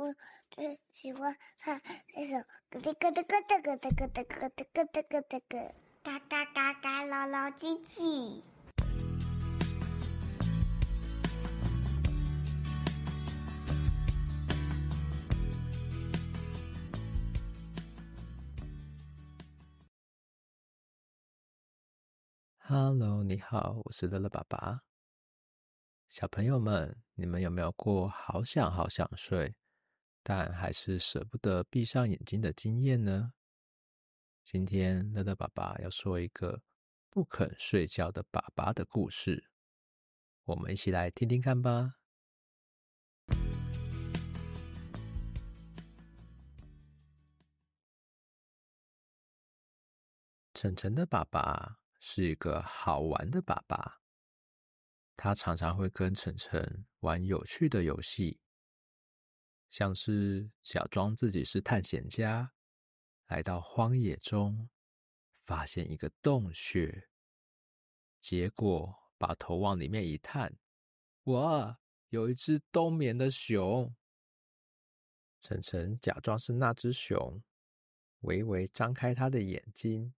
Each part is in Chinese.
我最喜欢唱这首咯哒咯哒咯哒咯哒咯哒咯哒咯哒咯哒咯，嘎嘎嘎嘎，老老唧唧。Hello，你好，我是乐乐爸爸。小朋友们，你们有没有过好想好想睡，但还是舍不得闭上眼睛的经验呢？今天乐乐爸爸要说一个不肯睡觉的爸爸的故事，我们一起来听听看吧。晨晨的爸爸。是一个好玩的爸爸，他常常会跟晨晨玩有趣的游戏，像是假装自己是探险家，来到荒野中，发现一个洞穴，结果把头往里面一探，哇，有一只冬眠的熊。晨晨假装是那只熊，微微张开他的眼睛。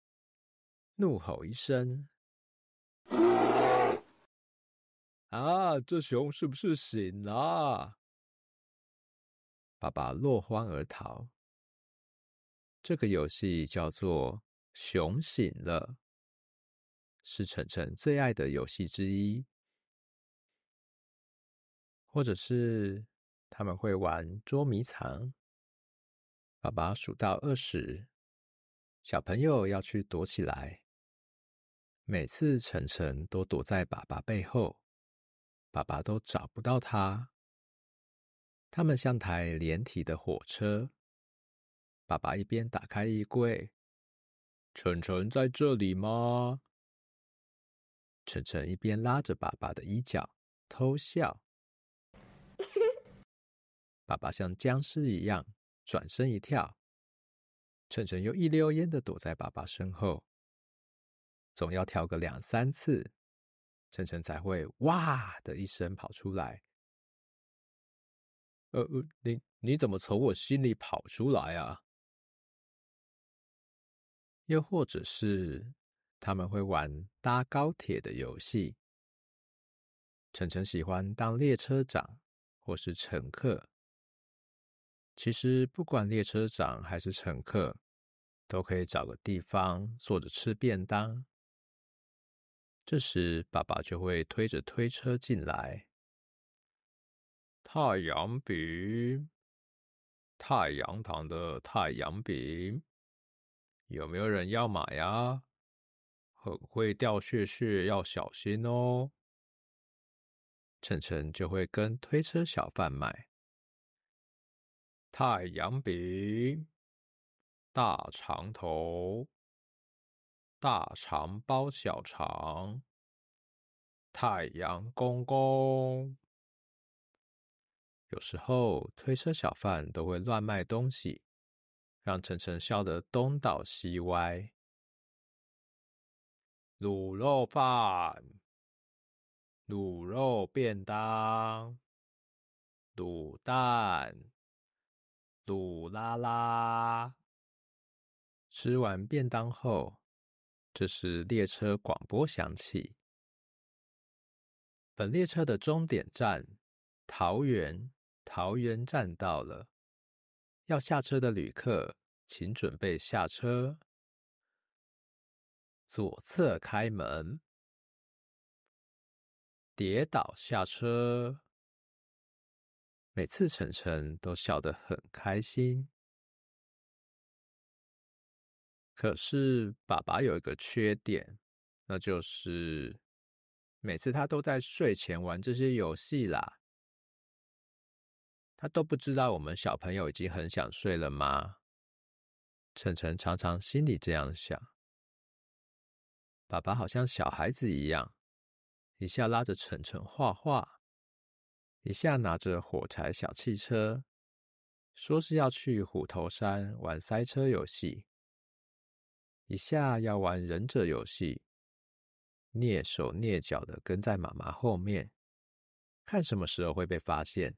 怒吼一声：“啊！这熊是不是醒了？”爸爸落荒而逃。这个游戏叫做“熊醒了”，是晨晨最爱的游戏之一。或者是他们会玩捉迷藏。爸爸数到二十，小朋友要去躲起来。每次晨晨都躲在爸爸背后，爸爸都找不到他。他们像台连体的火车。爸爸一边打开衣柜，晨晨在这里吗？晨晨一边拉着爸爸的衣角偷笑。爸爸像僵尸一样转身一跳，晨晨又一溜烟的躲在爸爸身后。总要跳个两三次，晨晨才会哇的一声跑出来。呃呃，你你怎么从我心里跑出来啊？又或者是他们会玩搭高铁的游戏。晨晨喜欢当列车长或是乘客。其实不管列车长还是乘客，都可以找个地方坐着吃便当。这时，爸爸就会推着推车进来。太阳饼，太阳糖的太阳饼，有没有人要买呀？很会掉屑屑，要小心哦。晨晨就会跟推车小贩买。太阳饼，大肠头。大肠包小肠，太阳公公。有时候推车小贩都会乱卖东西，让晨晨笑得东倒西歪。卤肉饭、卤肉便当、卤蛋、卤拉拉。吃完便当后。这时，列车广播响起，本列车的终点站桃园，桃园站到了。要下车的旅客，请准备下车。左侧开门，跌倒下车。每次晨晨都笑得很开心。可是爸爸有一个缺点，那就是每次他都在睡前玩这些游戏啦。他都不知道我们小朋友已经很想睡了吗？晨晨常常心里这样想。爸爸好像小孩子一样，一下拉着晨晨画画，一下拿着火柴小汽车，说是要去虎头山玩塞车游戏。一下要玩忍者游戏，蹑手蹑脚的跟在妈妈后面，看什么时候会被发现。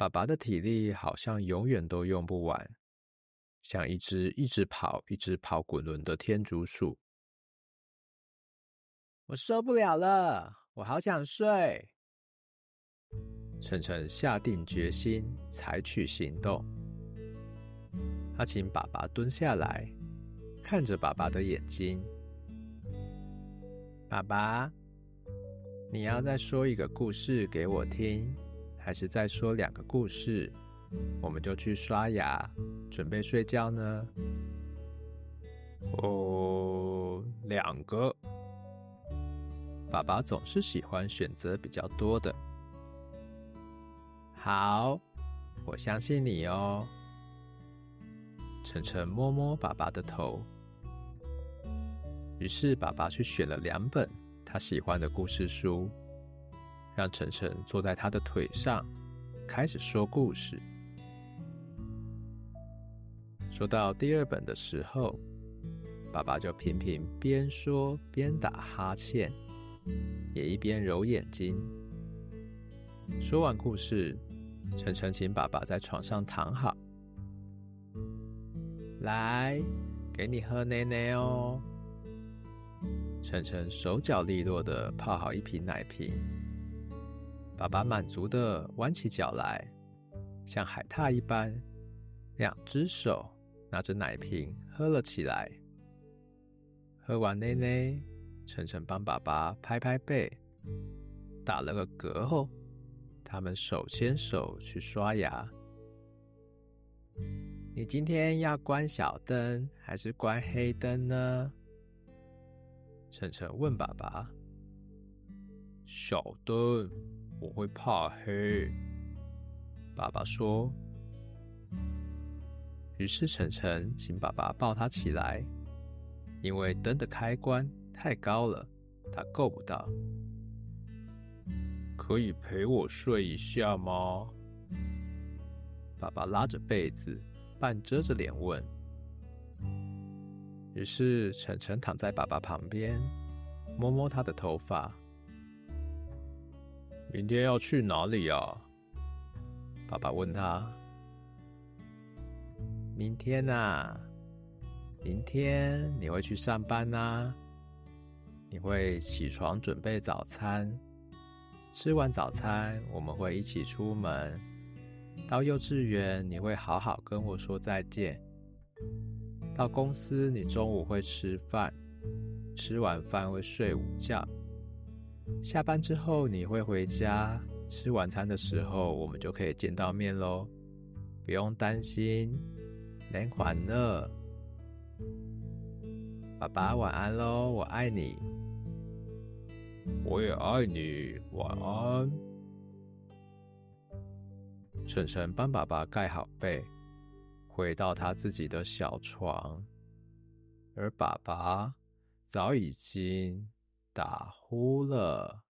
爸爸的体力好像永远都用不完，像一只一直跑、一直跑滚轮的天竺鼠。我受不了了，我好想睡。晨晨下定决心采取行动，他请爸爸蹲下来，看着爸爸的眼睛。爸爸，你要再说一个故事给我听，还是再说两个故事，我们就去刷牙，准备睡觉呢？哦，两个。爸爸总是喜欢选择比较多的。好，我相信你哦。晨晨摸摸爸爸的头，于是爸爸去选了两本他喜欢的故事书，让晨晨坐在他的腿上，开始说故事。说到第二本的时候，爸爸就频频边说边打哈欠，也一边揉眼睛。说完故事。晨晨请爸爸在床上躺好，来，给你喝奶奶哦。晨晨手脚利落的泡好一瓶奶瓶，爸爸满足的弯起脚来，像海獭一般，两只手拿着奶瓶喝了起来。喝完奶奶，晨晨帮爸爸拍拍背，打了个嗝后。他们手牵手去刷牙。你今天要关小灯还是关黑灯呢？晨晨问爸爸。小灯，我会怕黑。爸爸说。于是晨晨请爸爸抱他起来，因为灯的开关太高了，他够不到。可以陪我睡一下吗？爸爸拉着被子，半遮着脸问。于是晨晨躺在爸爸旁边，摸摸他的头发。明天要去哪里呀？爸爸问他。明天啊，明天你会去上班啊？你会起床准备早餐。吃完早餐，我们会一起出门。到幼稚园，你会好好跟我说再见。到公司，你中午会吃饭，吃完饭会睡午觉。下班之后，你会回家，吃晚餐的时候，我们就可以见到面喽。不用担心，连环了。爸爸晚安喽，我爱你。我也爱你，晚安。晨晨帮爸爸盖好被，回到他自己的小床，而爸爸早已经打呼了。